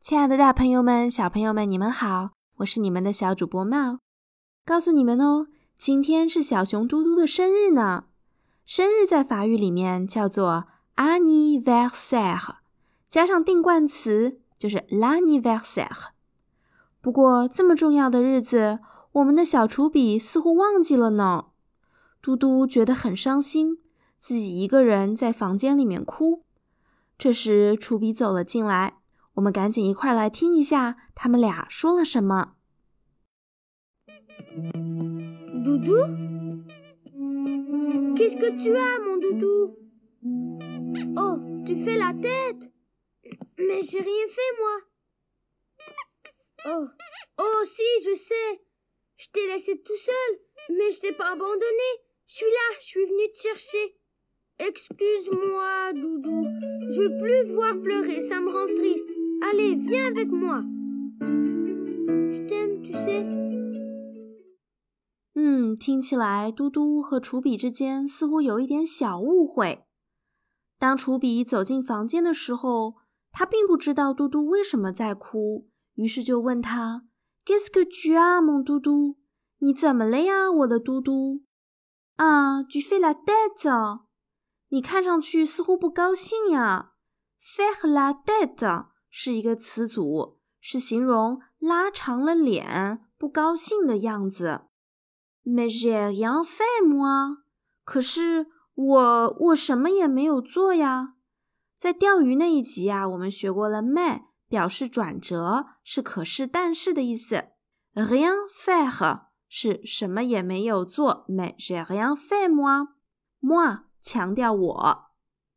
亲爱的，大朋友们、小朋友们，你们好，我是你们的小主播帽。告诉你们哦，今天是小熊嘟嘟的生日呢。生日在法语里面叫做 anniversaire，加上定冠词就是 l'anniversaire。不过这么重要的日子，我们的小厨笔似乎忘记了呢。嘟嘟觉得很伤心，自己一个人在房间里面哭。这时，厨笔走了进来，我们赶紧一块来听一下他们俩说了什么。Doudou Qu'est-ce que tu as, mon doudou Oh, tu fais la tête Mais j'ai rien fait, moi. Oh, oh, si, je sais. Je t'ai laissé tout seul, mais je t'ai pas abandonné. Je suis là, je suis venue te chercher. Excuse-moi, Doudou. Je veux plus te voir pleurer, ça me rend triste. Allez, viens avec moi. Je t'aime, tu sais. 嗯，听起来嘟嘟和楚比之间似乎有一点小误会。当楚比走进房间的时候，他并不知道嘟嘟为什么在哭，于是就问他：“Qu'est-ce que tu as, mon 嘟嘟？你怎么了呀，我的嘟嘟？”啊，tu fais la tête？你看上去似乎不高兴呀。faire la tête 是一个词组，是形容拉长了脸、不高兴的样子。Mais j'ai rien fait moi。可是我我什么也没有做呀。在钓鱼那一集啊，我们学过了 mais 表示转折，是可是但是的意思。rien faire 是什么也没有做，没 rien fait 啊，moi 强调我。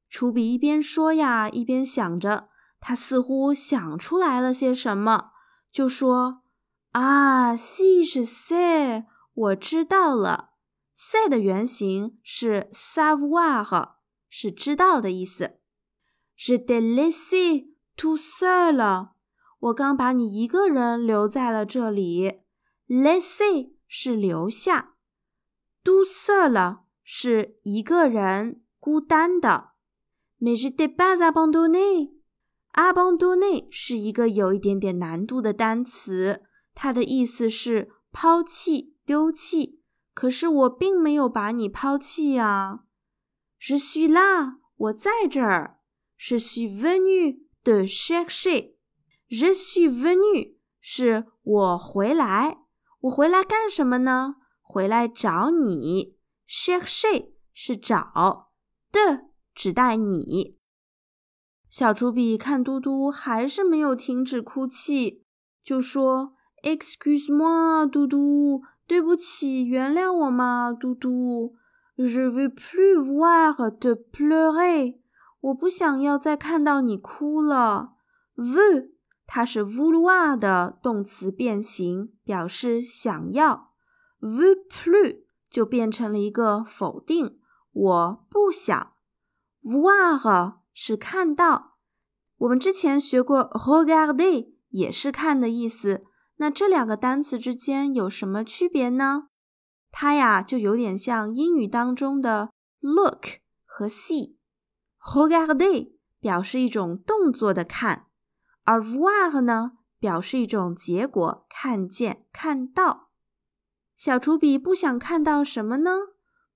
楚比一边说呀，一边想着，他似乎想出来了些什么，就说啊，c 是 say，我知道了，say 的原型是 savoir，是知道的意思。是 de laisser tu sors 了，我刚把你一个人留在了这里，laisser。是留下，tout seul 是一个人孤单的。Mais je t'ai pas abandonné。abandonné 是一个有一点点难度的单词，它的意思是抛弃。丢弃，可是我并没有把你抛弃呀。Je suis là，我在这儿。Je suis venu de chercher。Je suis venu 是我回来，我回来干什么呢？回来找你。Chercher 是找的指代你。小猪比看嘟嘟还是没有停止哭泣，就说：“Excuse moi，嘟嘟。”对不起，原谅我嘛，嘟嘟。Je veux plus voir te pleurer。我不想要再看到你哭了。veux 它是 v o u l o i 的动词变形，表示想要。v o u p l u 就变成了一个否定，我不想。voir 是看到，我们之前学过 regarder 也是看的意思。那这两个单词之间有什么区别呢？它呀就有点像英语当中的 look 和 see。regarder 表示一种动作的看，而 voir 呢表示一种结果，看见、看到。小厨笔不想看到什么呢？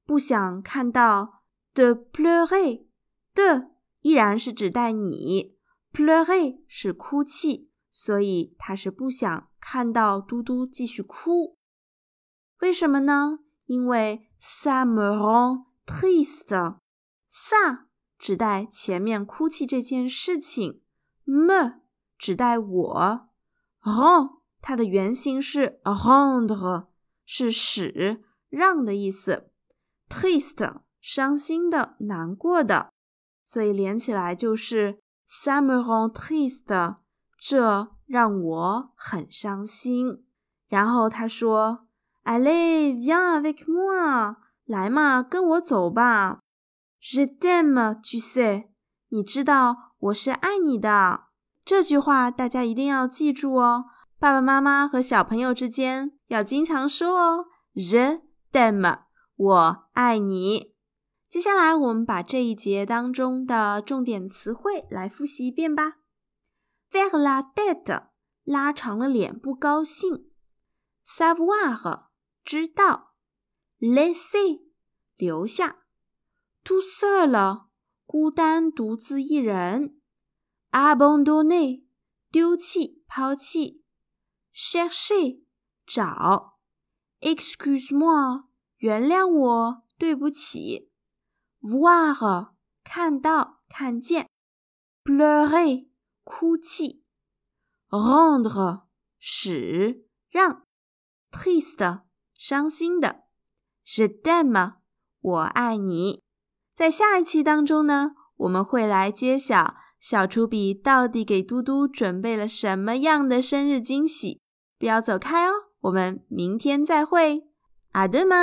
不想看到 de pleurer。de 依然是指代你，pleurer 是哭泣，所以他是不想。看到嘟嘟继续哭，为什么呢？因为 ça me rend triste。ça 指代前面哭泣这件事情，me 指代我，rend 它的原型是 rendre，是使让的意思。triste 伤心的、难过的，所以连起来就是 ça me rend triste。这让我很伤心。然后他说：“Allez, viens avec moi，来嘛，跟我走吧。Je t'aime, tu sais，你知道我是爱你的。”这句话大家一定要记住哦。爸爸妈妈和小朋友之间要经常说哦。Je t'aime，我爱你。接下来，我们把这一节当中的重点词汇来复习一遍吧。v e r la tête，拉长了脸，不高兴。Savoir，知道。Laisser，留下。Tout seul，孤单独自一人。Abandonner，丢弃、抛弃。Chercher，找。Excuse-moi，原谅我，对不起。voir 看到看见，pleurer 哭泣，rendre 使让，triste 伤心的，je t'aime 我爱你。在下一期当中呢，我们会来揭晓小猪比到底给嘟嘟准备了什么样的生日惊喜。不要走开哦，我们明天再会，阿德吗？